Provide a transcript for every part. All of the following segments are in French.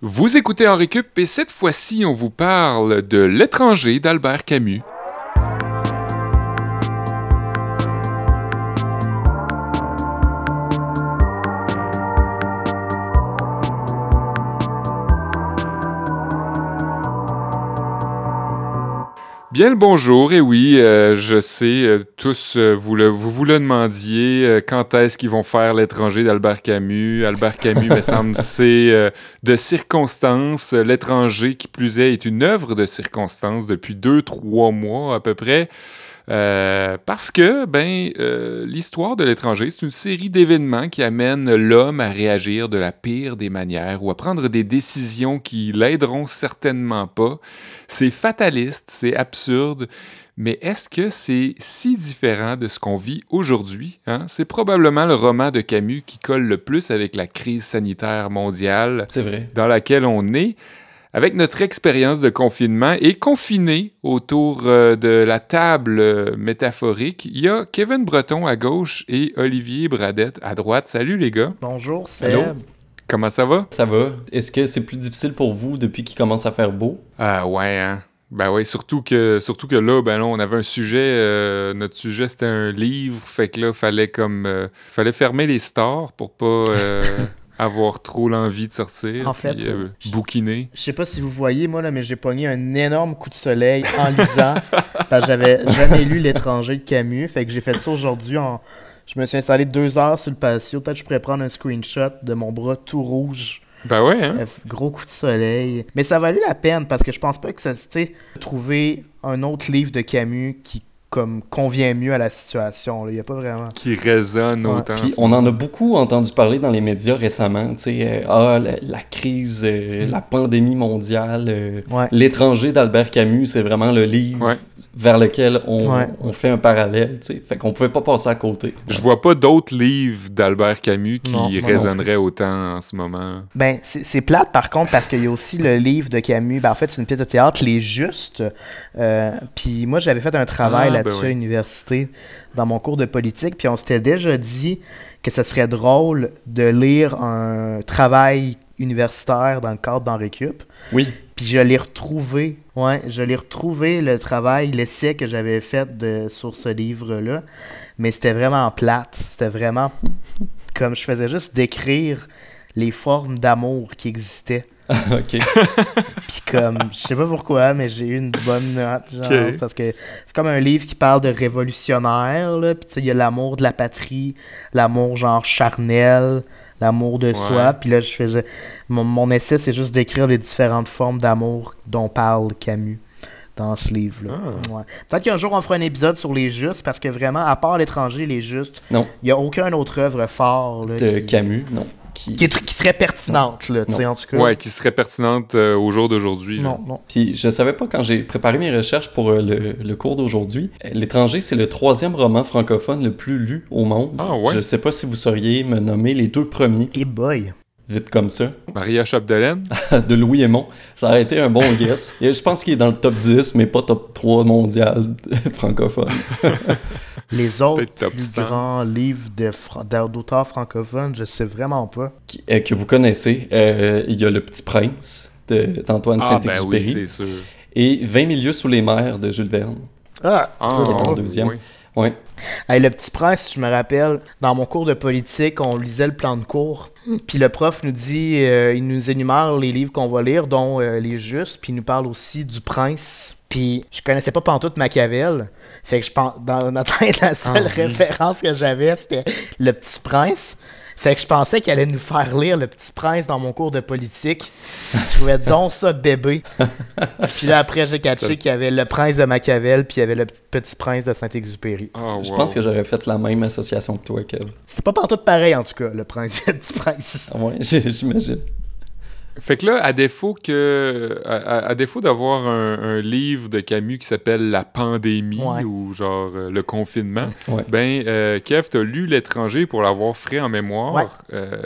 Vous écoutez en récup et cette fois-ci, on vous parle de L'étranger d'Albert Camus. Bien le bonjour, et oui, euh, je sais, euh, tous euh, vous, le, vous vous le demandiez, quand est-ce qu'ils vont faire l'étranger d'Albert Camus? Albert Camus, me semble, c'est de circonstances. L'étranger, qui plus est, est une œuvre de circonstances depuis deux, trois mois à peu près. Euh, parce que, ben, euh, l'histoire de l'étranger, c'est une série d'événements qui amènent l'homme à réagir de la pire des manières ou à prendre des décisions qui l'aideront certainement pas. C'est fataliste, c'est absurde, mais est-ce que c'est si différent de ce qu'on vit aujourd'hui? Hein? C'est probablement le roman de Camus qui colle le plus avec la crise sanitaire mondiale vrai. dans laquelle on est avec notre expérience de confinement et confiné autour euh, de la table euh, métaphorique, il y a Kevin Breton à gauche et Olivier Bradette à droite. Salut les gars. Bonjour, Seb. Comment ça va? Ça va. Est-ce que c'est plus difficile pour vous depuis qu'il commence à faire beau? Ah ouais, hein? Ben oui, surtout que, surtout que là, ben là, on avait un sujet, euh, notre sujet c'était un livre, fait que là, fallait comme, fallait fermer les stores pour pas avoir trop l'envie de sortir. En fait, euh, bouquiner. Je sais pas si vous voyez, moi, là, mais j'ai pogné un énorme coup de soleil en lisant. parce que j'avais jamais lu L'étranger de Camus. Fait que j'ai fait ça aujourd'hui. En... Je me suis installé deux heures sur le patio. Peut-être que je pourrais prendre un screenshot de mon bras tout rouge. Ben ouais, hein? Gros coup de soleil. Mais ça valait la peine parce que je pense pas que ça. Tu sais, trouver un autre livre de Camus qui comme convient mieux à la situation. Il n'y a pas vraiment. Qui résonne autant. Puis on en a beaucoup entendu parler dans les médias récemment. Tu sais, euh, ah, la, crise, euh, la pandémie mondiale, euh, l'étranger d'Albert Camus, c'est vraiment le livre vers lequel on, on, fait un parallèle. Tu sais. Fait qu'on pouvait pas passer à côté. Je vois pas d'autres livres d'Albert Camus qui résonneraient autant en ce moment. Ben, c'est plate par contre parce qu'il y a aussi le livre de Camus. Ben, en fait, c'est une pièce de théâtre, Les Justes. Puis moi, j'avais fait un travail ah, ben là-dessus à l'université dans mon cours de politique. Puis on s'était déjà dit que ce serait drôle de lire un travail universitaire dans le cadre d'en récup. Oui. Puis je l'ai retrouvé, ouais, je l'ai retrouvé le travail, l'essai que j'avais fait de, sur ce livre-là. Mais c'était vraiment plate. C'était vraiment comme je faisais juste décrire les formes d'amour qui existaient ok. Puis comme, je sais pas pourquoi, mais j'ai eu une bonne note, genre, parce que c'est comme un livre qui parle de révolutionnaire, là, puis tu sais, il y a l'amour de la patrie, l'amour genre charnel, l'amour de soi, puis là, je faisais, mon, essai, c'est juste d'écrire les différentes formes d'amour dont parle Camus dans ce livre-là. Ah. Peut-être qu'un jour, on fera un épisode sur les justes, parce que vraiment, à part l'étranger, les justes, il n'y a aucune autre œuvre fort. de Camus, non qui... serait pertinente, là, en tout cas. Ouais, qui serait pertinente euh, au jour d'aujourd'hui. Non, non. Puis je savais pas quand j'ai préparé mes recherches pour euh, le, cours d'aujourd'hui. L'étranger, c'est le troisième roman francophone le plus lu au monde. Ah ouais? Je sais pas si vous sauriez me nommer les deux premiers. Et boy! Vite comme ça. Maria Chapdelaine? de Louis Aymon. Ça aurait été un bon guess. je pense qu'il est dans le top 10, mais pas top 3 mondial francophone. Les autres plus grands livres d'auteurs francophones, je sais vraiment pas. Euh, que vous connaissez, euh, il y a Le Petit Prince d'Antoine ah, Saint-Exupéry. Ben oui, sûr. Et 20 milieux sous les mers de Jules Verne. Ah, c'est ah, deuxième. Oui. le Petit Prince, je me rappelle, dans mon cours de politique, on lisait le plan de cours. Puis le prof nous dit, euh, il nous énumère les livres qu'on va lire, dont Les Justes, puis il nous parle aussi du Prince. Puis je connaissais pas pantoute Machiavel. Fait que je pense, dans ma tête, la seule ah, référence que j'avais, c'était Le Petit Prince. Fait que je pensais qu'il allait nous faire lire Le Petit Prince dans mon cours de politique. Je trouvais donc ça bébé. puis là, après, j'ai catché qu'il y avait Le Prince de Machiavel, puis il y avait Le Petit Prince de Saint-Exupéry. Ah, je pense que j'aurais fait la même association que toi, Kev. C'était pas partout pareil, en tout cas, Le Prince et Le Petit Prince. ouais, j'imagine. Fait que là, à défaut que à, défaut d'avoir un, livre de Camus qui s'appelle La pandémie ou genre euh, le confinement, ben euh, Kev, t'as lu L'étranger pour l'avoir frais en mémoire. Euh,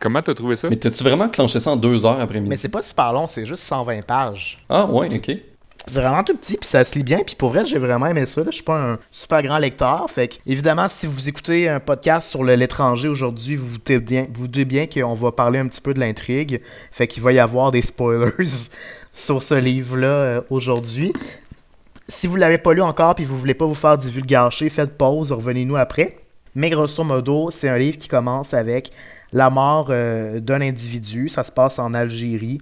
comment t'as trouvé ça? Mais t'as-tu vraiment clenché ça en deux heures après-midi? Mais c'est pas super long, c'est juste 120 pages. Ah ouais, ok. C'est vraiment tout petit, puis ça se lit bien, puis pour vrai, j'ai vraiment aimé ça. Je suis pas un super grand lecteur, fait que, évidemment, si vous écoutez un podcast sur l'étranger aujourd'hui, vous vous doutez bien, vous bien qu'on va parler un petit peu de l'intrigue, fait qu'il va y avoir des spoilers sur ce livre-là euh, aujourd'hui. Si vous l'avez pas lu encore, puis vous voulez pas vous faire divulgacher, faites pause, revenez-nous après. Mais grosso modo, c'est un livre qui commence avec la mort euh, d'un individu. Ça se passe en Algérie.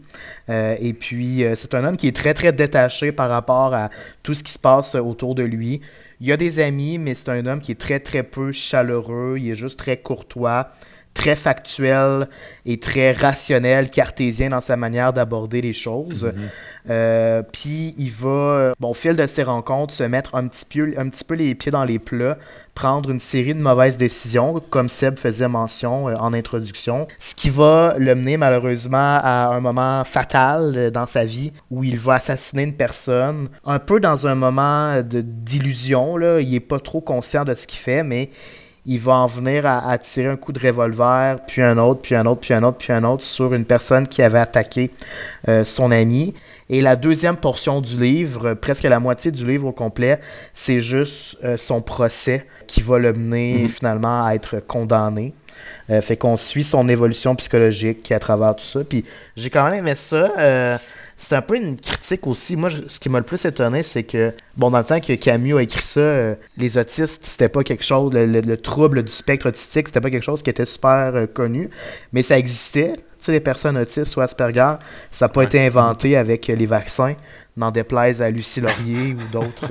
Euh, et puis, euh, c'est un homme qui est très, très détaché par rapport à tout ce qui se passe autour de lui. Il a des amis, mais c'est un homme qui est très, très peu chaleureux. Il est juste très courtois très factuel et très rationnel, cartésien dans sa manière d'aborder les choses. Mhm. Euh, puis il va, bon, au fil de ses rencontres, se mettre un petit, peu, un petit peu les pieds dans les plats, prendre une série de mauvaises décisions, comme Seb faisait mention euh, en introduction, ce qui va le mener malheureusement à un moment fatal euh, dans sa vie où il va assassiner une personne, un peu dans un moment d'illusion, il est pas trop conscient de ce qu'il fait, mais il va en venir à, tirer un coup de revolver, puis un autre, puis un autre, puis un autre, puis un autre sur une personne qui avait attaqué euh, son ami. Et la deuxième portion du livre, presque la moitié du livre au complet, c'est juste euh, son procès qui va le mener mhm. finalement à être condamné. Euh, fait qu'on suit son évolution psychologique à travers tout ça. Puis j'ai quand même aimé ça. Euh, c'est un peu une critique aussi. Moi, ce qui m'a le plus étonné, c'est que, bon, dans le temps que Camus a écrit ça, euh, les autistes, c'était pas quelque chose, le, trouble du spectre autistique, c'était pas quelque chose qui était super connu, mais ça existait. Tu sais, les personnes autistes ou Asperger, ça n'a pas été inventé avec les vaccins, n'en déplaise à Lucie Laurier ou d'autres.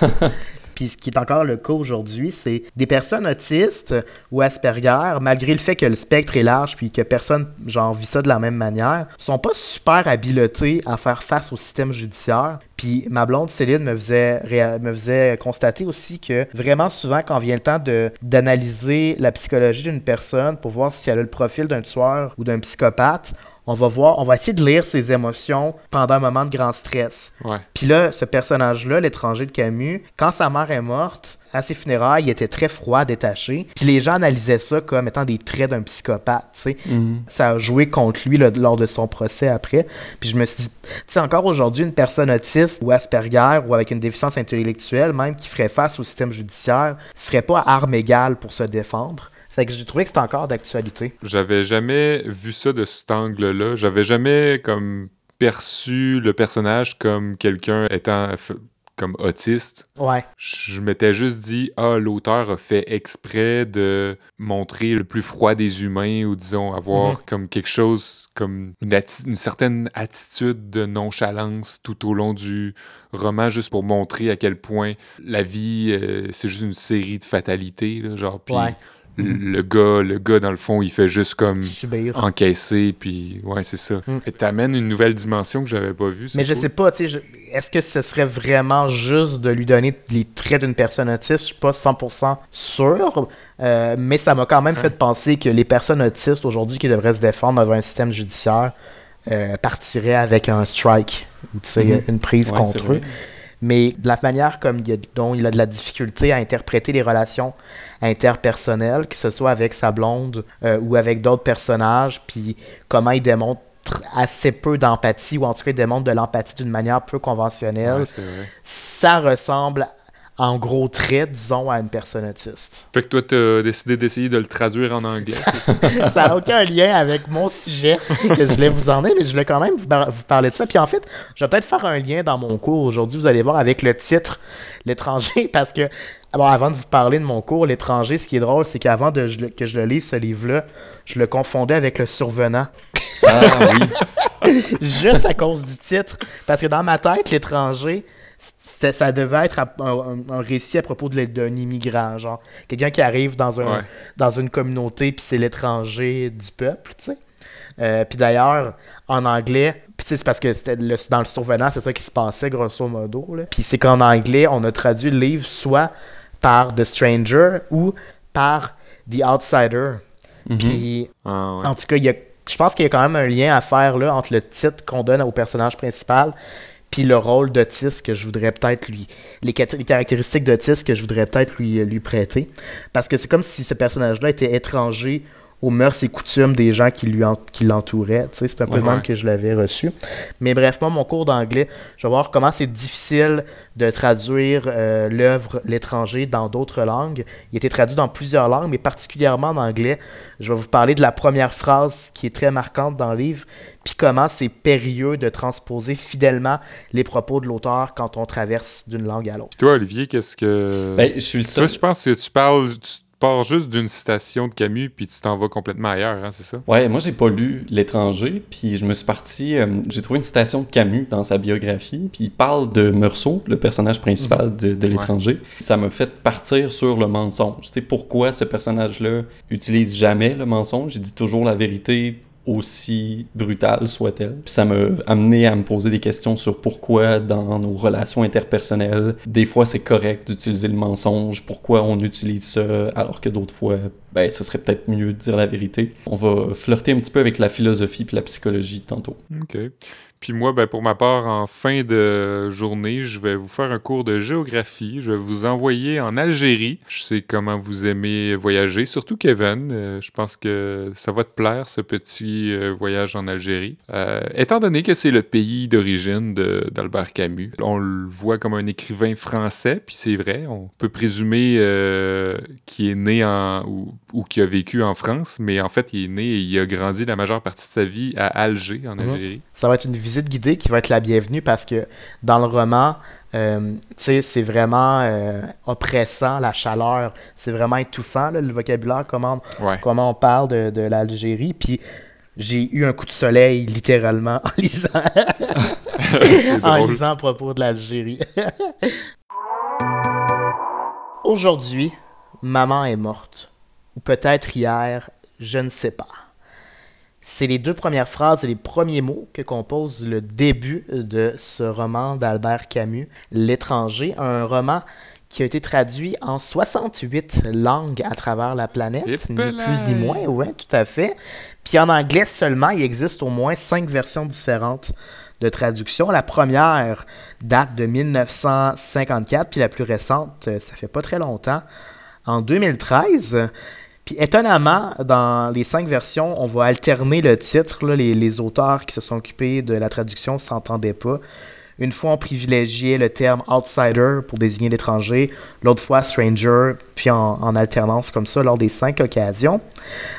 puis ce qui est encore le cas aujourd'hui, c'est des personnes autistes ou Asperger, malgré le fait que le spectre est large puis que personne genre vit ça de la même manière, sont pas super habiletés à faire face au système judiciaire. Puis ma blonde Céline me faisait, me faisait constater aussi que vraiment souvent quand vient le temps d'analyser la psychologie d'une personne pour voir si elle a le profil d'un tueur ou d'un psychopathe, on va voir, on va essayer de lire ses émotions pendant un moment de grand stress. Puis là, ce personnage-là, l'étranger de Camus, quand sa mère est morte, à ses funérailles, il était très froid, détaché. Puis les gens analysaient ça comme étant des traits d'un psychopathe, tu sais. Mhm. Ça a joué contre lui lors de son procès après. Puis je me suis dit, tu sais, encore aujourd'hui, une personne autiste ou Asperger ou avec une déficience intellectuelle, même qui ferait face au système judiciaire, serait pas à arme égale pour se défendre. Fait que j'ai trouvé que c'était encore d'actualité. J'avais jamais vu ça de cet angle-là. J'avais jamais comme perçu le personnage comme quelqu'un étant comme autiste. Ouais. Je m'étais juste dit, ah, l'auteur a fait exprès de montrer le plus froid des humains ou disons avoir mhm. comme quelque chose, comme une, certaine attitude de nonchalance tout au long du roman, juste pour montrer à quel point la vie, euh, c'est juste une série de fatalités, là, genre, puis Mm. le gars, le gars, dans le fond, il fait juste comme encaisser, puis ouais, c'est ça. Mm. Et t'amènes une nouvelle dimension que j'avais pas vue. Mais je sais pas, tu sais, est-ce que ce serait vraiment juste de lui donner les traits d'une personne autiste? Je suis pas 100% sûr, euh, mais ça m'a quand même fait penser que les personnes autistes aujourd'hui qui devraient se défendre devant un système judiciaire euh, partiraient avec un strike, tu sais, mm-hmm. une prise contre eux mais de la manière comme il a, dont il a de la difficulté à interpréter les relations interpersonnelles, que ce soit avec sa blonde euh, ou avec d'autres personnages, puis comment il démontre assez peu d'empathie, ou en tout cas il démontre de l'empathie d'une manière peu conventionnelle, ça ressemble en gros trait, disons, à une personne autiste. Fait que toi, t'as décidé d'essayer de le traduire en anglais. ça? N'a aucun lien avec mon sujet que je voulais vous en mais je voulais quand même vous, parler de ça. Puis en fait, je vais peut-être faire un lien dans mon cours aujourd'hui, vous allez voir, avec le titre L'étranger, parce que, bon, avant de vous parler de mon cours, L'étranger, ce qui est drôle, c'est qu'avant que je le lise, ce livre-là, je le confondais avec Le Survenant. Ah oui. Juste à cause du titre. Parce que dans ma tête, L'étranger, ça devait être un, récit à propos d'un immigrant, genre quelqu'un qui arrive dans, un, dans une communauté puis c'est l'étranger du peuple, tu sais. Euh, puis d'ailleurs, en anglais, c'est parce que le, dans le survenant, c'est ça qui se passait grosso modo. Puis c'est qu'en anglais, on a traduit le livre soit par The Stranger ou par The Outsider. Mhm. Puis ah, en tout cas, je pense qu'il y a quand même un lien à faire là, entre le titre qu'on donne au personnage principal puis le rôle d'autiste que je voudrais peut-être lui. Les, caractéristiques d'autiste que je voudrais peut-être lui prêter. Parce que c'est comme si ce personnage-là était étranger aux mœurs et coutumes des gens qui lui qui l'entouraient. C'est un peu le même que je l'avais reçu. Mais bref, moi, mon cours d'anglais, je vais voir comment c'est difficile de traduire euh, l'œuvre L'étranger dans d'autres langues. Il a été traduit dans plusieurs langues, mais particulièrement en anglais. Je vais vous parler de la première phrase qui est très marquante dans le livre, puis comment c'est périlleux de transposer fidèlement les propos de l'auteur quand on traverse d'une langue à l'autre. Toi, Olivier, qu'est-ce que... Ben, je suis le seul... Toi, je pense que tu parles pars juste d'une citation de Camus, puis tu t'en vas complètement ailleurs, hein, c'est ça? Ouais, moi j'ai pas lu L'étranger, puis je me suis parti. Euh, j'ai trouvé une citation de Camus dans sa biographie, puis il parle de Meursault, le personnage principal de, de L'étranger. Ça m'a fait partir sur le mensonge. Tu sais, pourquoi ce personnage-là utilise jamais le mensonge? Il dit toujours la vérité aussi brutale soit-elle. Puis ça m'a amené à me poser des questions sur pourquoi dans nos relations interpersonnelles, des fois c'est correct d'utiliser le mensonge, pourquoi on utilise ça alors que d'autres fois, ben ce serait peut-être mieux de dire la vérité. On va flirter un petit peu avec la philosophie puis la psychologie tantôt. OK. Puis moi, ben, pour ma part, en fin de journée, je vais vous faire un cours de géographie. Je vais vous envoyer en Algérie. Je sais comment vous aimez voyager, surtout Kevin. Euh, je pense que ça va te plaire, ce petit euh, voyage en Algérie. Euh, étant donné que c'est le pays d'origine d'Albert Camus, on le voit comme un écrivain français, puis c'est vrai, on peut présumer qu'il est né en, ou, ou qu'il a vécu en France, mais en fait, il est né et il a grandi la majeure partie de sa vie à Alger, en mhm. Algérie. Ça va être une visite guidée qui va être la bienvenue parce que dans le roman, euh, c'est vraiment euh, oppressant, la chaleur, c'est vraiment étouffant, le vocabulaire, comment, comment on parle de, de l'Algérie. Puis j'ai eu un coup de soleil littéralement en lisant, en lisant à propos de l'Algérie. Aujourd'hui, maman est morte. Ou peut-être hier, je ne sais pas. C'est les deux premières phrases et les premiers mots que compose le début de ce roman d'Albert Camus, L'étranger, un roman qui a été traduit en 68 langues à travers la planète, ni plus ni moins, oui, tout à fait. Puis en anglais seulement, il existe au moins cinq versions différentes de traduction. La première date de 1954, puis la plus récente, ça fait pas très longtemps, en 2013. Puis étonnamment, dans les cinq versions, on va alterner le titre. les, les, auteurs qui se sont occupés de la traduction s'entendaient pas. Une fois, on privilégiait le terme outsider pour désigner l'étranger, l'autre fois stranger, puis en, alternance comme ça lors des cinq occasions.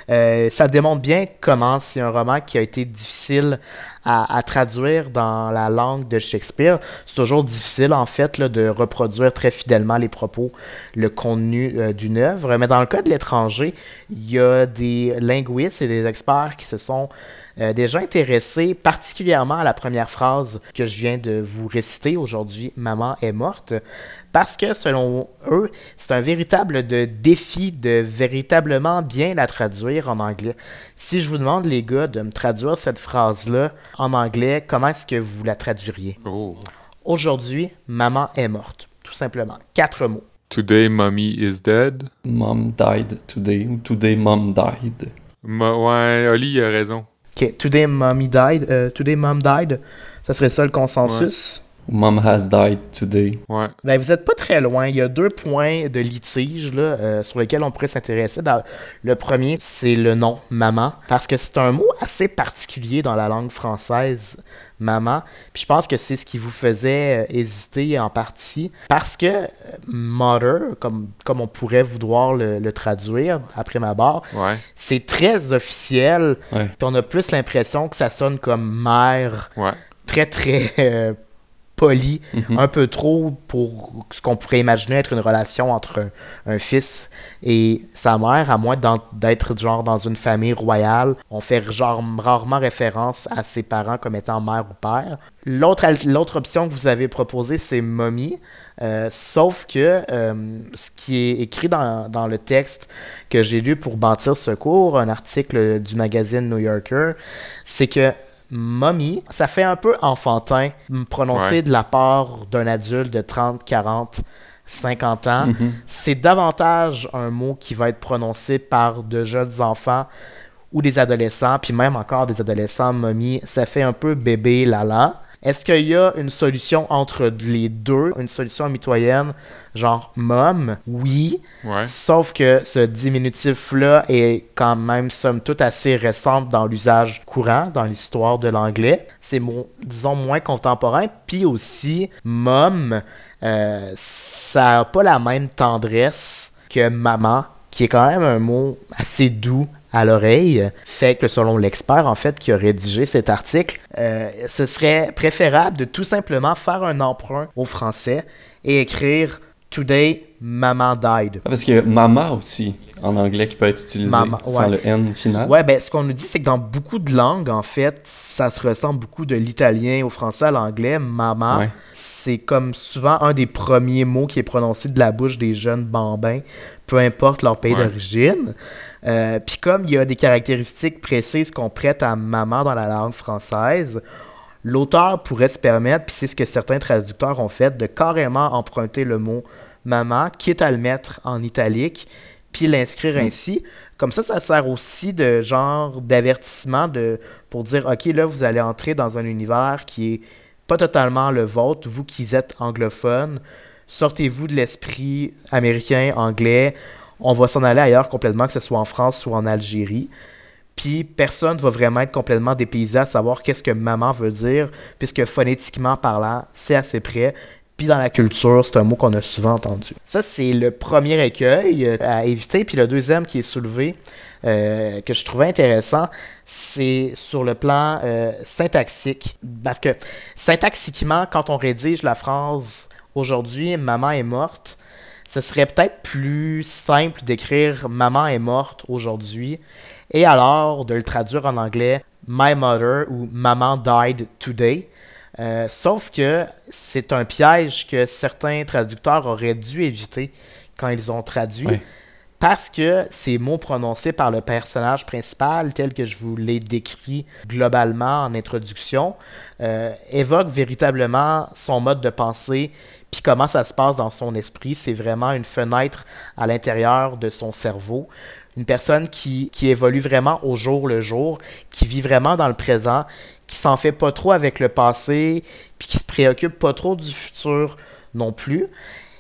Euh, ça démontre bien comment c'est un roman qui a été difficile à, traduire dans la langue de Shakespeare. C'est toujours difficile, en fait, de reproduire très fidèlement les propos, le contenu euh, d'une œuvre. Mais dans le cas de l'étranger, il y a des linguistes et des experts qui se sont euh, déjà intéressés particulièrement à la première phrase que je viens de vous réciter aujourd'hui, Maman est morte, parce que selon eux, c'est un véritable de défi de véritablement bien la traduire en anglais. Si je vous demande, les gars, de me traduire cette phrase-là en anglais, comment est-ce que vous la traduiriez? Oh. Aujourd'hui, maman est morte. Tout simplement. Quatre mots. Today, mommy is dead. Mom died today. Today, mom died. ouais, Oli a raison. Ok, today, mommy died. Euh, today, mom died. Ça serait ça le consensus? Mom has died today. Ouais. Ben, vous êtes pas très loin. Il y a deux points de litige là, euh, sur lesquels on pourrait s'intéresser. Le premier, c'est le nom maman, parce que c'est un mot assez particulier dans la langue française, maman. Puis je pense que c'est ce qui vous faisait euh, hésiter en partie, parce que euh, mother, comme, comme on pourrait vouloir le, traduire après ma barre, c'est très officiel. Puis on a plus l'impression que ça sonne comme mère. Très, très poli, mhm. un peu trop pour ce qu'on pourrait imaginer être une relation entre un, fils et sa mère, à moins d'être genre dans une famille royale. On fait genre rarement référence à ses parents comme étant mère ou père. L'autre option que vous avez proposée, c'est mommy. Euh, sauf que euh, ce qui est écrit dans, dans le texte que j'ai lu pour bâtir ce cours, un article du magazine New Yorker, c'est que mommy, ça fait un peu enfantin prononcer de la part d'un adulte de 30, 40, 50 ans. Mm-hmm. C'est davantage un mot qui va être prononcé par de jeunes enfants ou des adolescents, puis même encore des adolescents mommy. Ça fait un peu bébé lala. Est-ce qu'il y a une solution entre les deux, une solution mitoyenne, genre mom? Oui. Sauf que ce diminutif-là est quand même, somme toute, assez récente dans l'usage courant, dans l'histoire de l'anglais. C'est, disons, moins contemporain. Puis aussi, mom, euh, ça n'a pas la même tendresse que maman, qui est quand même un mot assez doux à l'oreille, fait que selon l'expert en fait qui a rédigé cet article, euh, ce serait préférable de tout simplement faire un emprunt au français et écrire Today, Maman died. Ah, parce que Mama aussi, en anglais, qui peut être utilisé sans le N final. Ouais, ben ce qu'on nous dit, c'est que dans beaucoup de langues, en fait, ça se ressemble beaucoup de l'italien au français à l'anglais. Mama, c'est comme souvent un des premiers mots qui est prononcé de la bouche des jeunes bambins, peu importe leur pays d'origine. Euh, puis comme il y a des caractéristiques précises qu'on prête à maman dans la langue française, l'auteur pourrait se permettre, puis c'est ce que certains traducteurs ont fait, de carrément emprunter le mot maman, quitte à le mettre en italique, puis l'inscrire mm. ainsi. Comme ça, ça sert aussi de genre d'avertissement de, pour dire, OK, là, vous allez entrer dans un univers qui est pas totalement le vôtre, vous qui êtes anglophone, sortez-vous de l'esprit américain, anglais, on va s'en aller ailleurs complètement, que ce soit en France ou en Algérie. Puis personne ne va vraiment être complètement dépaysé à savoir qu'est-ce que maman veut dire, puisque phonétiquement parlant, c'est assez près. Puis dans la culture, c'est un mot qu'on a souvent entendu. Ça, c'est le premier écueil euh, à éviter. Puis le deuxième qui est soulevé, euh, que je trouvais intéressant, c'est sur le plan euh, syntaxique. Parce que syntaxiquement, quand on rédige la phrase aujourd'hui, maman est morte, ce serait peut-être plus simple d'écrire maman est morte aujourd'hui et alors de le traduire en anglais my mother ou maman died today. Euh, sauf que c'est un piège que certains traducteurs auraient dû éviter quand ils ont traduit. Parce que ces mots prononcés par le personnage principal, tel que je vous l'ai décrit globalement en introduction, euh, évoquent véritablement son mode de pensée, puis comment ça se passe dans son esprit? C'est vraiment une fenêtre à l'intérieur de son cerveau. Une personne qui, évolue vraiment au jour le jour, qui vit vraiment dans le présent, qui s'en fait pas trop avec le passé, puis qui se préoccupe pas trop du futur non plus.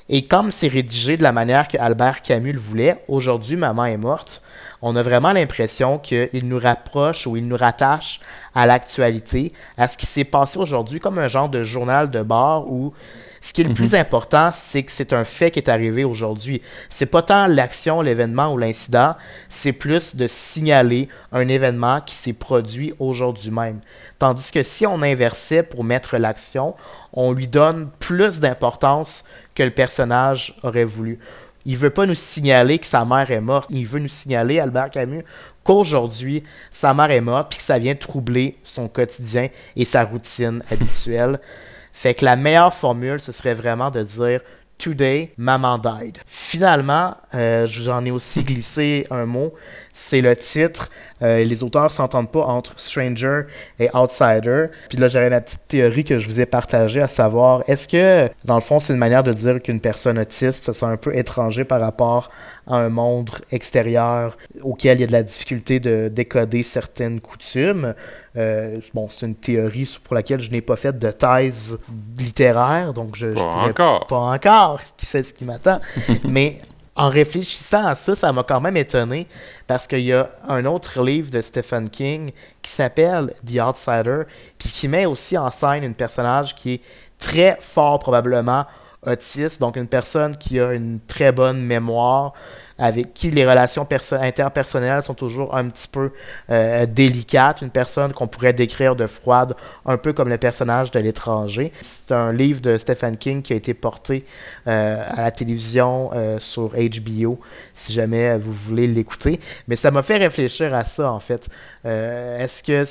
Et comme c'est rédigé de la manière que Albert Camus le voulait, aujourd'hui, Maman est morte, on a vraiment l'impression qu'il nous rapproche ou il nous rattache à l'actualité, à ce qui s'est passé aujourd'hui, comme un genre de journal de bord où ce qui est le plus mhm. important, c'est que c'est un fait qui est arrivé aujourd'hui. C'est pas tant l'action, l'événement ou l'incident, c'est plus de signaler un événement qui s'est produit aujourd'hui même. Tandis que si on inversait pour mettre l'action, on lui donne plus d'importance que le personnage aurait voulu. Il veut pas nous signaler que sa mère est morte. Il veut nous signaler, Albert Camus, qu'aujourd'hui, sa mère est morte puis que ça vient troubler son quotidien et sa routine habituelle. Fait que la meilleure formule, ce serait vraiment de dire Today, Maman died. Finalement, euh, j'en ai aussi glissé un mot, c'est le titre. Euh, les auteurs s'entendent pas entre Stranger et Outsider. Puis là, j'avais ma petite théorie que je vous ai partagée, à savoir, est-ce que, dans le fond, c'est une manière de dire qu'une personne autiste se sent un peu étranger par rapport à un monde extérieur auquel il y a de la difficulté de décoder certaines coutumes? Euh, bon, c'est une théorie pour laquelle je n'ai pas fait de thèse littéraire, donc je, pas encore. Pas encore. Qui sait ce qui m'attend. Mais en réfléchissant à ça, ça m'a quand même étonné parce qu'il y a un autre livre de Stephen King qui s'appelle The Outsider, puis qui met aussi en scène une personnage qui est très fort probablement autiste, donc une personne qui a une très bonne mémoire, avec qui les relations interpersonnelles sont toujours un petit peu euh, délicates. Une personne qu'on pourrait décrire de froide, un peu comme le personnage de l'étranger. C'est un livre de Stephen King qui a été porté euh, à la télévision euh, sur HBO, si jamais vous voulez l'écouter. Mais ça m'a fait réfléchir à ça, en fait. Est-ce que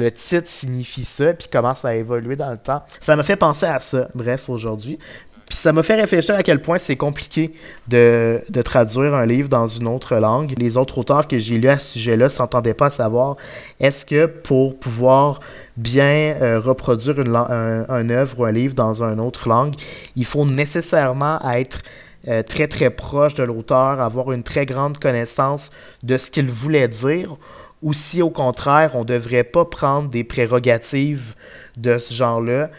le titre signifie ça, puis comment ça a évolué dans le temps? Ça m'a fait penser à ça, bref, aujourd'hui. Puis ça m'a fait réfléchir à quel point c'est compliqué de, traduire un livre dans une autre langue. Les autres auteurs que j'ai lus à ce sujet-là s'entendaient pas à savoir est-ce que pour pouvoir bien euh, reproduire une, un, œuvre ou un livre dans une autre langue, il faut nécessairement être euh, très très proche de l'auteur, avoir une très grande connaissance de ce qu'il voulait dire, ou si au contraire, on ne devrait pas prendre des prérogatives de ce genre-là,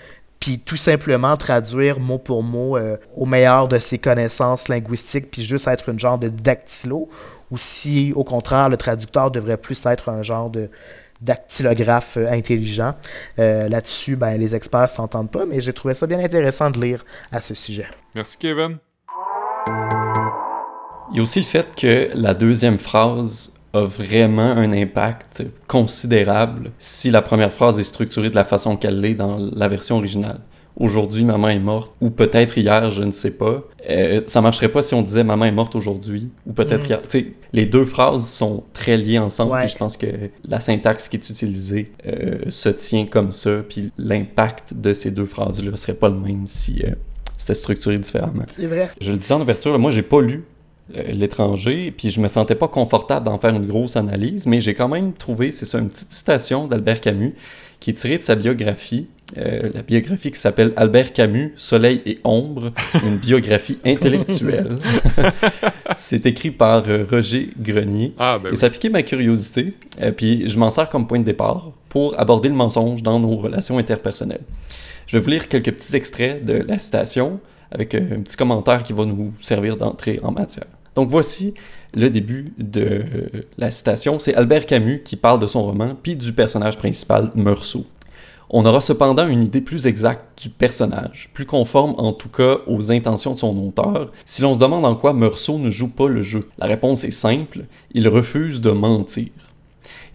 puis tout simplement traduire mot pour mot euh, au meilleur de ses connaissances linguistiques, puis juste être une genre de dactylo, ou si au contraire, le traducteur devrait plus être un genre de dactylographe euh, intelligent. Euh, là-dessus, ben, les experts s'entendent pas, mais j'ai trouvé ça bien intéressant de lire à ce sujet. Merci Kevin. Il y a aussi le fait que la deuxième phrase a vraiment un impact considérable si la première phrase est structurée de la façon qu'elle l'est dans la version originale. Aujourd'hui, maman est morte, ou peut-être hier, je ne sais pas. Euh, ça marcherait pas si on disait maman est morte aujourd'hui, ou peut-être mm. hier. sais, les deux phrases sont très liées ensemble, et je pense que la syntaxe qui est utilisée euh, se tient comme ça, puis l'impact de ces deux phrases-là serait pas le même si euh, c'était structuré différemment. C'est vrai. Je le disais en ouverture, moi j'ai pas lu l'étranger, puis je me sentais pas confortable d'en faire une grosse analyse, mais j'ai quand même trouvé, c'est ça, une petite citation d'Albert Camus qui est tirée de sa biographie, euh, la biographie qui s'appelle Albert Camus, Soleil et Ombre, une biographie intellectuelle. c'est écrit par euh, Roger Grenier. Ah, ben et ça a piqué ma curiosité, puis je m'en sers comme point de départ pour aborder le mensonge dans nos relations interpersonnelles. Je vais vous lire quelques petits extraits de la citation avec un petit commentaire qui va nous servir d'entrée en matière. Donc voici le début de la citation. C'est Albert Camus qui parle de son roman, puis du personnage principal, Meursault. On aura cependant une idée plus exacte du personnage, plus conforme en tout cas aux intentions de son auteur, si l'on se demande en quoi Meursault ne joue pas le jeu. La réponse est simple, il refuse de mentir.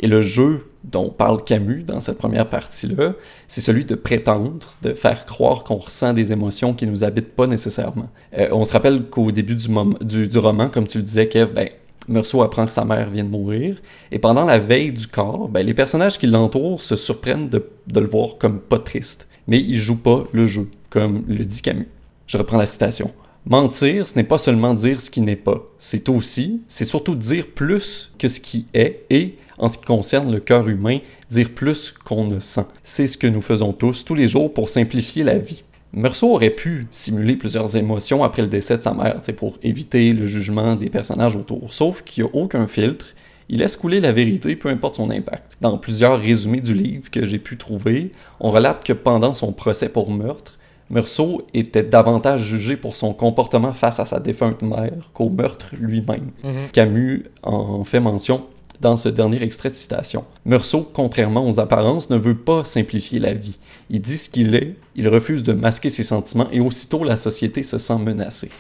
Et le jeu dont parle Camus dans cette première partie-là, c'est celui de prétendre, de faire croire qu'on ressent des émotions qui ne nous habitent pas nécessairement. Euh, on se rappelle qu'au début du, du, roman, comme tu le disais, Kev, ben, Meursault apprend que sa mère vient de mourir, et pendant la veille du corps, ben, les personnages qui l'entourent se surprennent de, de, le voir comme pas triste, mais ils jouent pas le jeu, comme le dit Camus. Je reprends la citation. Mentir, ce n'est pas seulement dire ce qui n'est pas, c'est aussi, c'est surtout dire plus que ce qui est et en ce qui concerne le cœur humain, dire plus qu'on ne sent. C'est ce que nous faisons tous, tous les jours, pour simplifier la vie. Meursault aurait pu simuler plusieurs émotions après le décès de sa mère, pour éviter le jugement des personnages autour, sauf qu'il n'y a aucun filtre, il laisse couler la vérité, peu importe son impact. Dans plusieurs résumés du livre que j'ai pu trouver, on relate que pendant son procès pour meurtre, Meursault était davantage jugé pour son comportement face à sa défunte mère qu'au meurtre lui-même. Mhm. Camus en fait mention dans ce dernier extrait de citation. Meursault, contrairement aux apparences, ne veut pas simplifier la vie. Il dit ce qu'il est, il refuse de masquer ses sentiments et aussitôt la société se sent menacée.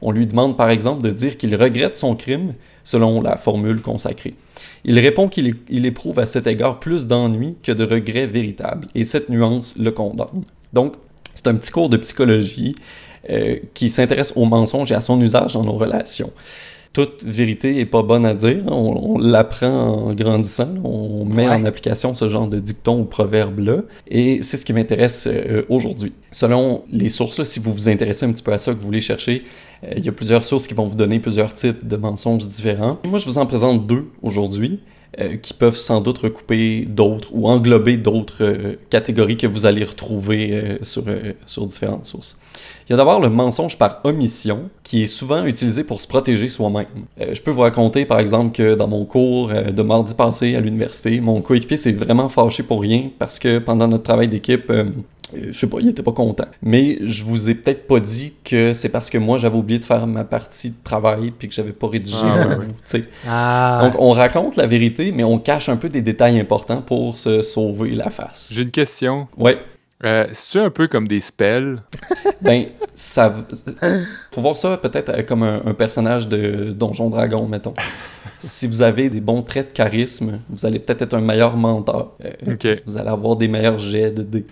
On lui demande par exemple de dire qu'il regrette son crime, selon la formule consacrée. Il répond qu'il éprouve à cet égard plus d'ennui que de regrets véritables, et cette nuance le condamne. Donc, c'est un petit cours de psychologie euh, qui s'intéresse au mensonge et à son usage dans nos relations toute vérité est pas bonne à dire. On, l'apprend en grandissant. On met en application ce genre de dicton ou proverbe-là. Et c'est ce qui m'intéresse euh, aujourd'hui. Selon les sources, si vous vous intéressez un petit peu à ça, que vous voulez chercher, euh, il y a plusieurs sources qui vont vous donner plusieurs types de mensonges différents. moi, je vous en présente deux aujourd'hui. Euh, qui peuvent sans doute recouper d'autres ou englober d'autres catégories que vous allez retrouver sur, sur différentes sources. Il y a d'abord le mensonge par omission, qui est souvent utilisé pour se protéger soi-même. Euh, je peux vous raconter, par exemple, que dans mon cours euh, de mardi passé à l'université, mon coéquipier s'est vraiment fâché pour rien parce que pendant notre travail d'équipe, euh, je sais pas, il était pas content. Mais je vous ai peut-être pas dit que c'est parce que moi j'avais oublié de faire ma partie de travail puis que j'avais pas rédigé ah, ah. Donc on raconte la vérité, mais on cache un peu des détails importants pour se sauver la face. J'ai une question. Ouais. Euh, C'est-tu un peu comme des spells? ben, ça. Faut voir ça peut-être euh, comme un, personnage de Donjon Dragon, mettons. Si vous avez des bons traits de charisme, vous allez peut-être être un meilleur mentor. Euh, vous allez avoir des meilleurs jets de dés.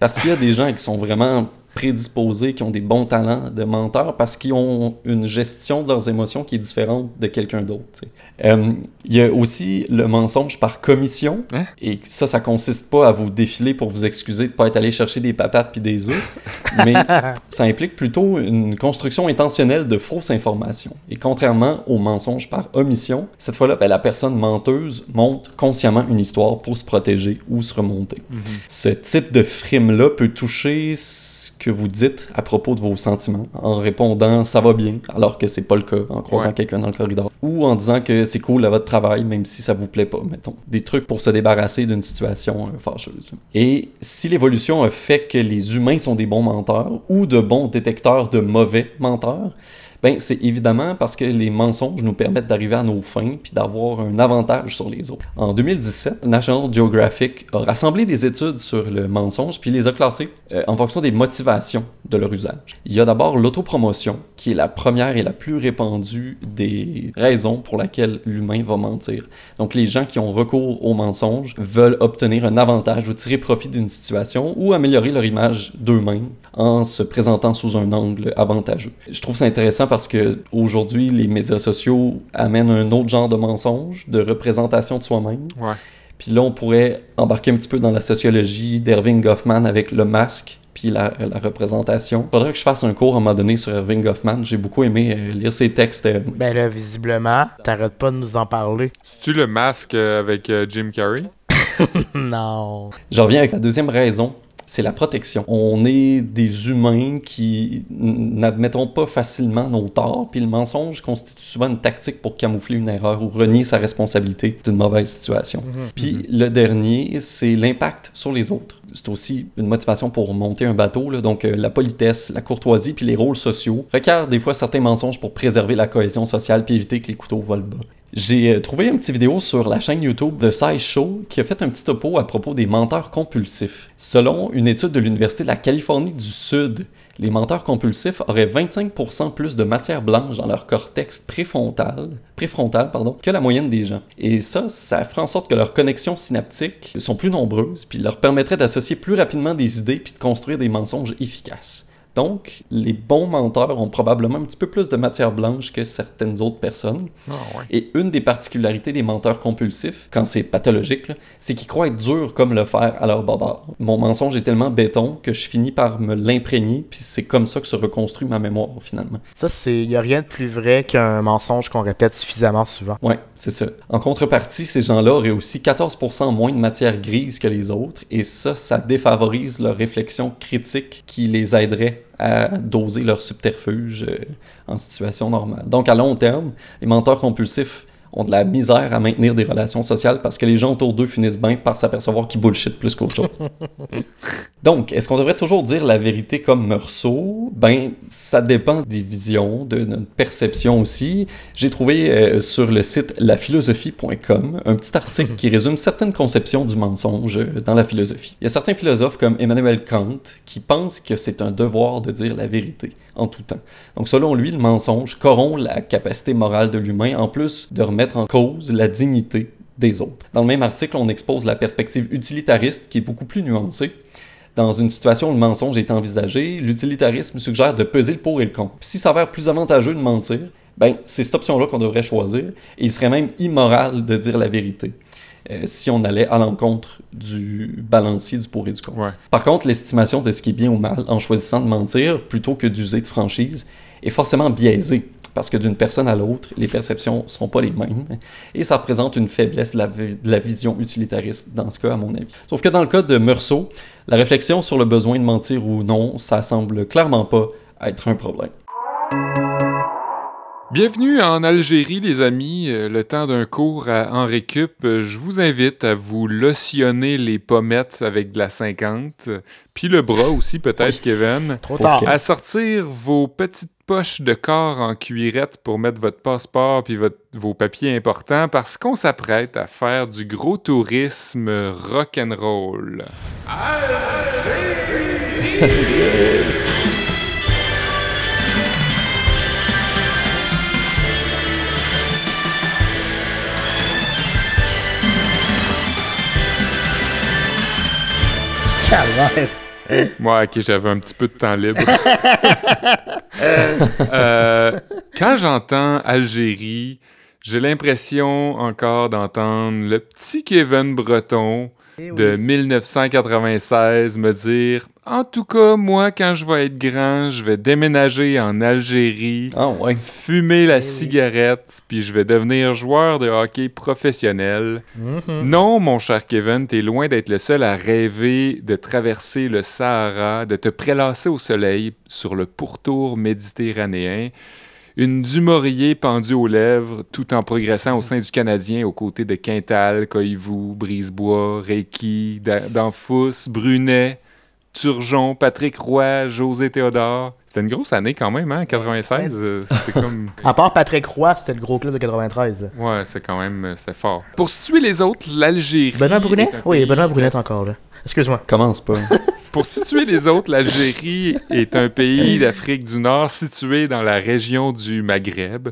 Parce qu'il y a des gens qui sont vraiment prédisposés, qui ont des bons talents de menteurs parce qu'ils ont une gestion de leurs émotions qui est différente de quelqu'un d'autre. Euh, il y a aussi le mensonge par commission. Hein? Et ça, ça consiste pas à vous défiler pour vous excuser de pas être allé chercher des patates puis des œufs, mais ça implique plutôt une construction intentionnelle de fausses informations. Et contrairement au mensonge par omission, cette fois-là, ben, la personne menteuse monte consciemment une histoire pour se protéger ou se remonter. Mm-hmm. Ce type de frime-là peut toucher ce que vous dites à propos de vos sentiments en répondant ça va bien alors que c'est pas le cas en croisant quelqu'un dans le corridor. Ou en disant que c'est cool à votre travail même si ça vous plaît pas mettons. Des trucs pour se débarrasser d'une situation euh, fâcheuse. Et si l'évolution a fait que les humains sont des bons menteurs ou de bons détecteurs de mauvais menteurs ben, c'est évidemment parce que les mensonges nous permettent d'arriver à nos fins puis d'avoir un avantage sur les autres. En 2017, National Geographic a rassemblé des études sur le mensonge puis les a classées euh, en fonction des motivations de leur usage. Il y a d'abord l'autopromotion, qui est la première et la plus répandue des raisons pour lesquelles l'humain va mentir. Donc les gens qui ont recours au mensonge veulent obtenir un avantage ou tirer profit d'une situation ou améliorer leur image d'eux-mêmes en se présentant sous un angle avantageux. Je trouve ça intéressant parce que aujourd'hui les médias sociaux amènent un autre genre de mensonge, de représentation de soi-même. Ouais. Puis là, on pourrait embarquer un petit peu dans la sociologie d'Erving Goffman avec le masque, puis la, représentation. Faudrait que je fasse un cours à un moment donné sur Irving Goffman. J'ai beaucoup aimé euh, lire ses textes. Euh. Ben là, visiblement, t'arrêtes pas de nous en parler. C'est-tu le masque euh, avec Jim Carrey? non. Je reviens avec la deuxième raison c'est la protection. On est des humains qui n'admettront pas facilement nos torts, puis le mensonge constitue souvent une tactique pour camoufler une erreur ou renier sa responsabilité d'une mauvaise situation. Mhm. Puis le dernier, c'est l'impact sur les autres. C'est aussi une motivation pour monter un bateau, là. donc euh, la politesse, la courtoisie, puis les rôles sociaux requièrent des fois certains mensonges pour préserver la cohésion sociale puis éviter que les couteaux volent bas. J'ai euh, trouvé une petite vidéo sur la chaîne YouTube de Sci Show qui a fait un petit topo à propos des menteurs compulsifs. Selon une étude de l'Université de la Californie du Sud, les menteurs compulsifs auraient 25% plus de matière blanche dans leur cortex préfrontal, que la moyenne des gens. Et ça, ça ferait en sorte que leurs connexions synaptiques sont plus nombreuses, puis leur permettrait d'associer plus rapidement des idées puis de construire des mensonges efficaces. Donc, les bons menteurs ont probablement un petit peu plus de matière blanche que certaines autres personnes. Ah, Et une des particularités des menteurs compulsifs, quand c'est pathologique, c'est qu'ils croient être durs comme le fer à leur baba. Mon mensonge est tellement béton que je finis par me l'imprégner, puis c'est comme ça que se reconstruit ma mémoire finalement. Ça, c'est. Il n'y a rien de plus vrai qu'un mensonge qu'on répète suffisamment souvent. Ouais, c'est ça. En contrepartie, ces gens-là auraient aussi 14% moins de matière grise que les autres, et ça, ça défavorise leur réflexion critique qui les aiderait à doser leur subterfuge euh, en situation normale. Donc, à long terme, les menteurs compulsifs ont de la misère à maintenir des relations sociales parce que les gens autour d'eux finissent bien par s'apercevoir qu'ils bullshit plus qu'autre chose. Donc, est-ce qu'on devrait toujours dire la vérité comme Meursault? Ben, ça dépend des visions, de notre perception aussi. J'ai trouvé euh, sur le site laphilosophie.com un petit article qui résume certaines conceptions du mensonge euh, dans la philosophie. Il y a certains philosophes comme Emmanuel Kant qui pensent que c'est un devoir de dire la vérité en tout temps. Donc, selon lui, le mensonge corrompt la capacité morale de l'humain en plus de remettre en cause la dignité des autres. Dans le même article, on expose la perspective utilitariste qui est beaucoup plus nuancée. Dans une situation où le mensonge est envisagé, l'utilitarisme suggère de peser le pour et le contre. S'il s'avère plus avantageux de mentir, ben c'est cette option-là qu'on devrait choisir, et il serait même immoral de dire la vérité. Euh, si on allait à l'encontre du balancier du pour et du contre. Par contre, l'estimation de ce qui est bien ou mal en choisissant de mentir plutôt que d'user de franchise est forcément biaisée parce que d'une personne à l'autre, les perceptions ne seront pas les mêmes, et ça représente une faiblesse de la, vision utilitariste dans ce cas, à mon avis. Sauf que dans le cas de Meursault, la réflexion sur le besoin de mentir ou non, ça semble clairement pas être un problème. Bienvenue en Algérie, les amis. Euh, le temps d'un cours à en récup. Je vous invite à vous lotionner les pommettes avec de la 50, puis le bras aussi, peut-être, Kevin. Trop tard. À sortir vos petites poches de corps en cuirette pour mettre votre passeport puis vos papiers importants parce qu'on s'apprête à faire du gros tourisme rock'n'roll. Algérie! Moi, ok, j'avais un petit peu de temps libre. Euh, quand j'entends Algérie, j'ai l'impression encore d'entendre le petit Kevin Breton eh de 1996 me dire En tout cas, moi, quand je vais être grand, je vais déménager en Algérie, ah, fumer la eh cigarette, puis je vais devenir joueur de hockey professionnel. Mm-hmm. Non, mon cher Kevin, t'es loin d'être le seul à rêver de traverser le Sahara, de te prélasser au soleil sur le pourtour méditerranéen une Dumouriez pendue aux lèvres, tout en progressant au sein du Canadien aux côtés de Quintal, Coyvou, Brisebois, Reiki, Danfous, Brunet, Turgeon, Patrick Roy, José Théodore. C'était une grosse année quand même, hein, 96. Euh, c'était comme... à part Patrick Roy, c'était le gros club de 93. Ouais, c'est quand même, euh, c'était fort. Pour situer les autres, l'Algérie. Benoît Brunet? Oui, Benoît Brunet encore là. Excuse-moi. Commence pas. Pour situer les autres, l'Algérie est un pays d'Afrique du Nord situé dans la région du Maghreb.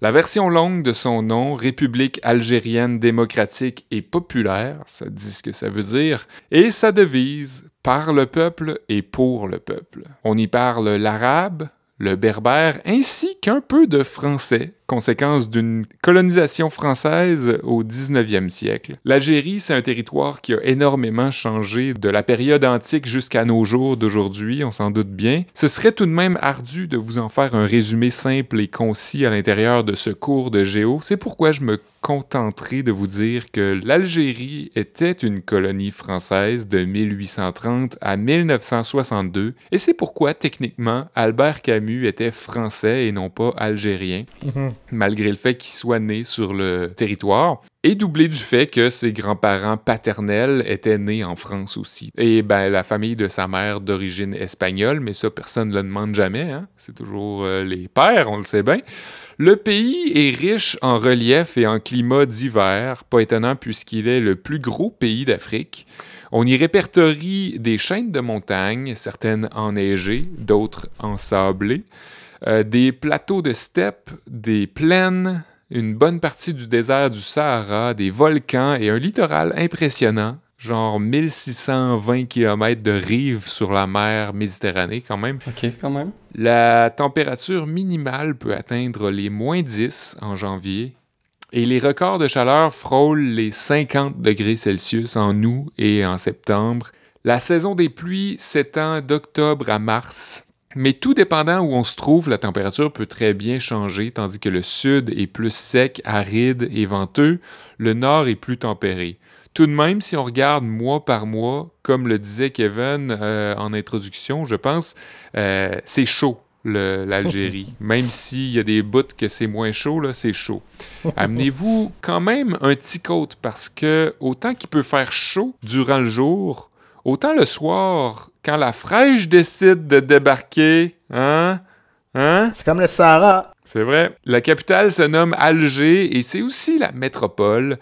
La version longue de son nom, République algérienne démocratique et populaire, ça dit ce que ça veut dire, et sa devise, par le peuple et pour le peuple. On y parle l'arabe, le berbère ainsi qu'un peu de français, conséquence d'une colonisation française au 19e siècle. L'Algérie, c'est un territoire qui a énormément changé de la période antique jusqu'à nos jours d'aujourd'hui, on s'en doute bien. Ce serait tout de même ardu de vous en faire un résumé simple et concis à l'intérieur de ce cours de géo. C'est pourquoi je me contenterai de vous dire que l'Algérie était une colonie française de 1830 à 1962, et c'est pourquoi techniquement Albert Camus était français et non pas algérien, mhm. Malgré le fait qu'il soit né sur le territoire et doublé du fait que ses grands-parents paternels étaient nés en France aussi. Et ben la famille de sa mère d'origine espagnole, mais ça personne ne le demande jamais, hein? c'est toujours euh, les pères, on le sait bien. Le pays est riche en relief et en climat divers, pas étonnant puisqu'il est le plus gros pays d'Afrique. On y répertorie des chaînes de montagnes, certaines enneigées, d'autres ensablées, euh, des plateaux de steppe, des plaines, une bonne partie du désert du Sahara, des volcans et un littoral impressionnant genre 1620 km de rive sur la mer Méditerranée quand même. OK, quand même. La température minimale peut atteindre les moins 10 en janvier et les records de chaleur frôlent les 50 degrés Celsius en août et en septembre. La saison des pluies s'étend d'octobre à mars, mais tout dépendant où on se trouve, la température peut très bien changer, tandis que le sud est plus sec, aride et venteux, le nord est plus tempéré. Tout de même, si on regarde mois par mois, comme le disait Kevin euh, en introduction, je pense, euh, c'est chaud l'Algérie. même s'il y a des bouts que c'est moins chaud, là, c'est chaud. Amenez-vous quand même un petit coat parce que autant qu'il peut faire chaud durant le jour, autant le soir, quand la fraîche décide de débarquer, hein? Hein? C'est comme le Sahara. C'est vrai. La capitale se nomme Alger et c'est aussi la métropole.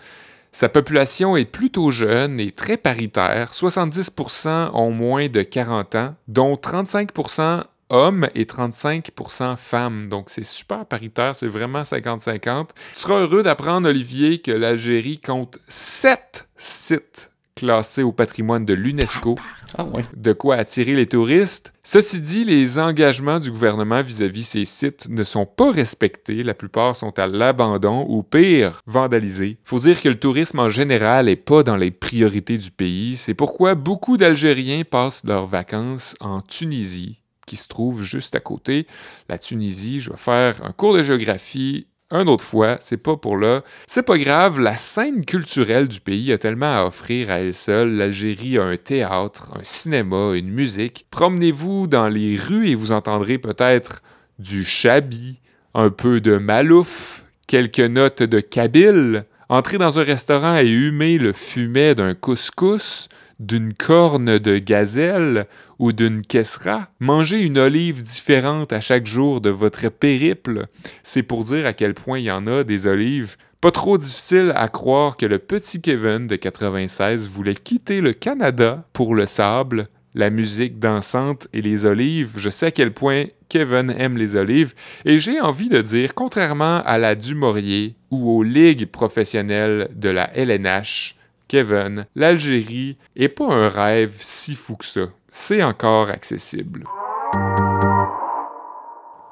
Sa population est plutôt jeune et très paritaire. 70% ont moins de 40 ans, dont 35% hommes et 35% femmes. Donc c'est super paritaire, c'est vraiment 50-50. Tu seras heureux d'apprendre, Olivier, que l'Algérie compte 7 sites classés au patrimoine de l'UNESCO. Ah de quoi attirer les touristes. Ceci dit, les engagements du gouvernement vis-à-vis ces sites ne sont pas respectés. La plupart sont à l'abandon ou pire, vandalisés. Faut dire que le tourisme en général n'est pas dans les priorités du pays. C'est pourquoi beaucoup d'Algériens passent leurs vacances en Tunisie, qui se trouve juste à côté. La Tunisie, je vais faire un cours de géographie un autre fois, c'est pas pour là. C'est pas grave, la scène culturelle du pays a tellement à offrir à elle seule. L'Algérie a un théâtre, un cinéma, une musique. Promenez-vous dans les rues et vous entendrez peut-être du chabi, un peu de malouf, quelques notes de kabyle. Entrez dans un restaurant et humez le fumet d'un couscous, d'une corne de gazelle ou d'une kessra, manger une olive différente à chaque jour de votre périple, c'est pour dire à quel point il y en a des olives. Pas trop difficile à croire que le petit Kevin de 96 voulait quitter le Canada pour le sable, la musique dansante et les olives. Je sais à quel point Kevin aime les olives et j'ai envie de dire, contrairement à la Dumouriez ou aux ligues professionnelles de la LNH, Kevin, l'Algérie est pas un rêve si fou que ça. C'est encore accessible.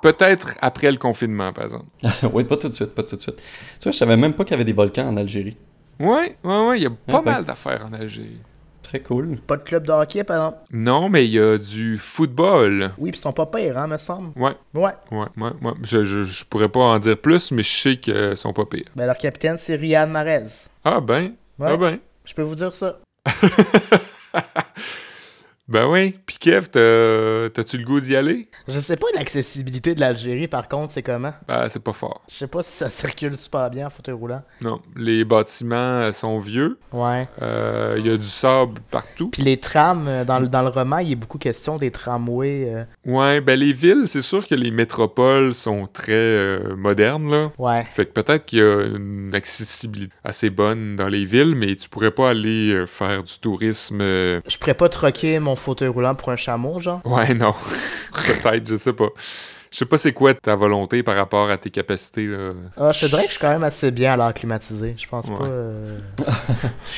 Peut-être après le confinement, par exemple. oui, pas tout de suite, pas tout de suite. Tu vois, je savais même pas qu'il y avait des volcans en Algérie. Ouais, ouais, ouais, il y a pas mal d'affaires en Algérie. Très cool. Pas de club de hockey, par exemple? Non, mais il y a du football. Oui, puis ils sont pas pires, hein, me semble. Ouais. Ouais. Ouais, ouais, ouais. Je, je, je pourrais pas en dire plus, mais je sais qu'ils sont pas pires. Ben, leur capitaine, c'est Riyad Mahrez. Ah ben, Ouais. ah ben. Je peux vous dire ça. Ben oui. Puis Kev, t'as- t'as-tu le goût d'y aller? Je sais pas l'accessibilité de l'Algérie, par contre, c'est comment? Ben, c'est pas fort. Je sais pas si ça circule super bien en fauteuil roulant. Non. Les bâtiments euh, sont vieux. Ouais. Euh, Il y a du sable partout. Puis les trams, euh, dans, le- dans le roman, il y a beaucoup question des tramways. euh, Ouais, ben les villes, c'est sûr que les métropoles sont très euh, modernes, là. Ouais. Fait que peut-être qu'il y a une accessibilité assez bonne dans les villes, mais tu pourrais pas aller euh, faire du tourisme. euh, Je pourrais pas troquer mon fauteuil roulant pour un chameau, genre? Ouais, non. peut-être, je sais pas. Je sais pas c'est quoi ta volonté par rapport à tes capacités, là. Ah, je te dirais que je suis quand même assez bien à l'air climatisé. Je pense Ouais. pas. euh,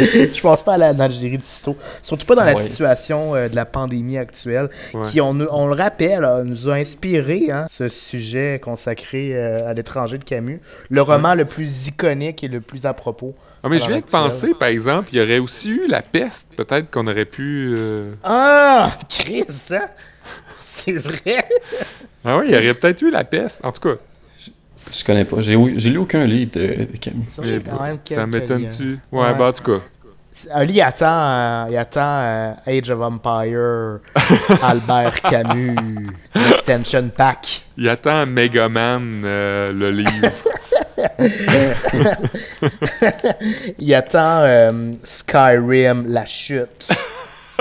je pense pas à la- en Algérie de sitôt. Surtout pas dans la situation euh, de la pandémie actuelle, Ouais. qui, on, on le rappelle, nous a inspiré hein, ce sujet consacré euh, à l'étranger de Camus. Le roman le plus iconique et le plus à propos. Ah, mais je viens de penser, par exemple, il y aurait aussi eu la peste. Peut-être qu'on aurait pu. euh, Ah, Chris, hein? C'est vrai? Ah oui, il y aurait peut-être eu la peste. En tout cas, Je connais pas. J'ai lu aucun livre de, Camus. Ça, quand même m'étonne-tu? Ouais, Ouais. ben en tout cas. Ali, il attend, euh, il attend euh, Age of Empire, Albert Camus, l'extension pack. Il attend Megaman, euh, le livre. Il attend euh, Skyrim, la chute.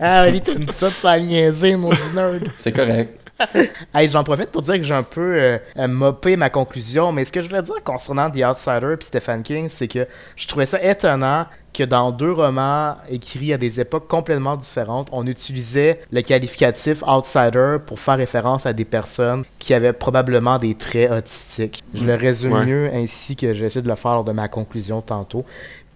ah, Ali, t'as dit ça de faire niaiser, mon nerd. C'est correct. Hey, j'en profite pour dire que j'ai un peu euh, euh, mopé ma conclusion, mais ce que je voulais dire concernant The Outsider et Stephen King, c'est que je trouvais ça étonnant que dans deux romans écrits à des époques complètement différentes, on utilisait le qualificatif outsider pour faire référence à des personnes qui avaient probablement des traits autistiques. Je le résume Ouais. mieux ainsi que j'ai essayé de le faire lors de ma conclusion tantôt.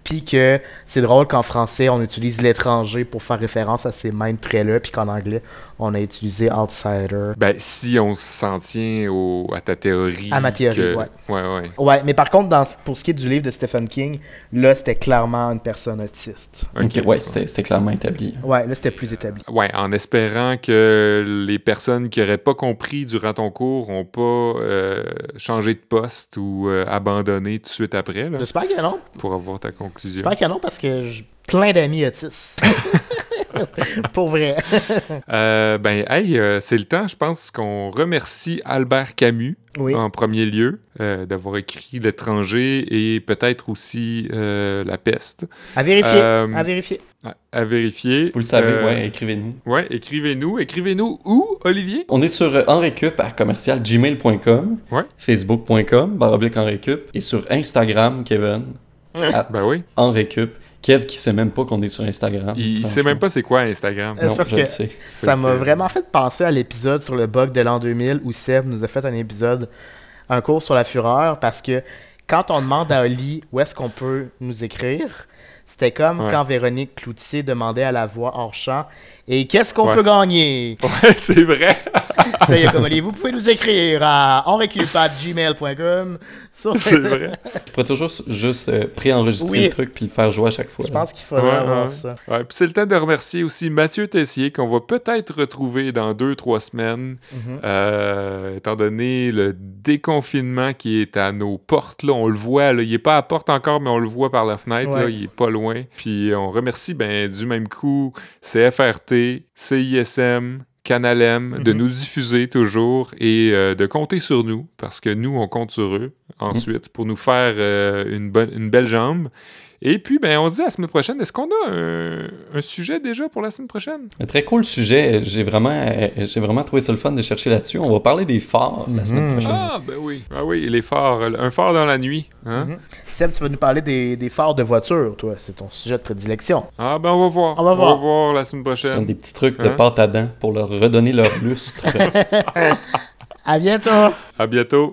Puis que c'est drôle qu'en français, on utilise l'étranger pour faire référence à ces mêmes traits-là, puis qu'en anglais, on a utilisé outsider. Ben, si on s'en tient au, à ta théorie. À ma théorie, que- ouais. Ouais, ouais. Ouais, mais par contre, dans, pour ce qui est du livre de Stephen King, là, c'était clairement une personne autiste. Ok, ouais, c'était clairement établi. Ouais, là, c'était plus établi. Ouais, en espérant que les personnes qui auraient pas compris durant ton cours ont pas euh, changé de poste ou euh, abandonné tout de suite après, J'espère que non. pour avoir ta conclusion. J'espère que non, parce que j'ai plein d'amis autistes. pour vrai. Euh, ben, hey, euh, c'est le temps, je pense qu'on remercie Albert Camus Oui. en premier lieu euh, d'avoir écrit L'étranger et peut-être aussi euh, La peste. À vérifier. Euh, À vérifier. À, à vérifier. Si vous le savez, Euh, ouais, écrivez-nous. Ouais, écrivez-nous. Écrivez-nous où, Olivier? On est sur euh, enrecup à commercialgmail.com, Ouais. facebook.com, baroblique enrecup, et sur Instagram, Kevin, Ben oui. enrecup. Kev qui sait même pas qu'on est sur Instagram. Il sait même pas c'est quoi Instagram. Euh, Non, parce je que- sais. Ça m'a vraiment fait penser à l'épisode sur le bug de l'an 2000 où Seb nous a fait un épisode, un cours sur la fureur, parce que quand on demande à Oli où est-ce qu'on peut nous écrire, c'était comme Ouais. quand Véronique Cloutier demandait à la voix hors champ Et qu'est-ce qu'on Ouais. peut gagner Ouais, c'est vrai. Comme vous pouvez nous écrire à. Sur- c'est vrai. Je pourrais toujours juste euh, préenregistrer Oui. le truc puis le faire jouer à chaque fois. Je pense qu'il faudrait Ouais, avoir ouais. ça. Ouais, puis c'est le temps de remercier aussi Mathieu Tessier, qu'on va peut-être retrouver dans deux, trois semaines, Mhm. Euh, étant donné le déconfinement qui est à nos portes. Là, on le voit, là, il est pas à la porte encore, mais on le voit par la fenêtre, Ouais. là, il est pas loin. Puis on remercie ben, du même coup CFRT, CISM, Canal M, de Mhm. nous diffuser toujours et euh, de compter sur nous, parce que nous, on compte sur eux ensuite pour nous faire euh, une, bonne, une belle jambe. Et puis, ben, on se dit à la semaine prochaine. Est-ce qu'on a un, un sujet déjà pour la semaine prochaine? Un Très cool sujet. J'ai vraiment, j'ai vraiment trouvé ça le fun de chercher là-dessus. On va parler des phares la semaine Mhm. prochaine. Ah, ben oui. Ah oui, les phares. Un phare dans la nuit. Hein? Mhm. Seb, tu vas nous parler des, des phares de voiture, toi. C'est ton sujet de prédilection. Ah, ben on va voir. On va voir. la semaine Comme prochaine. des petits trucs de Hein? pâte à dents pour leur redonner leur lustre. À bientôt! À bientôt.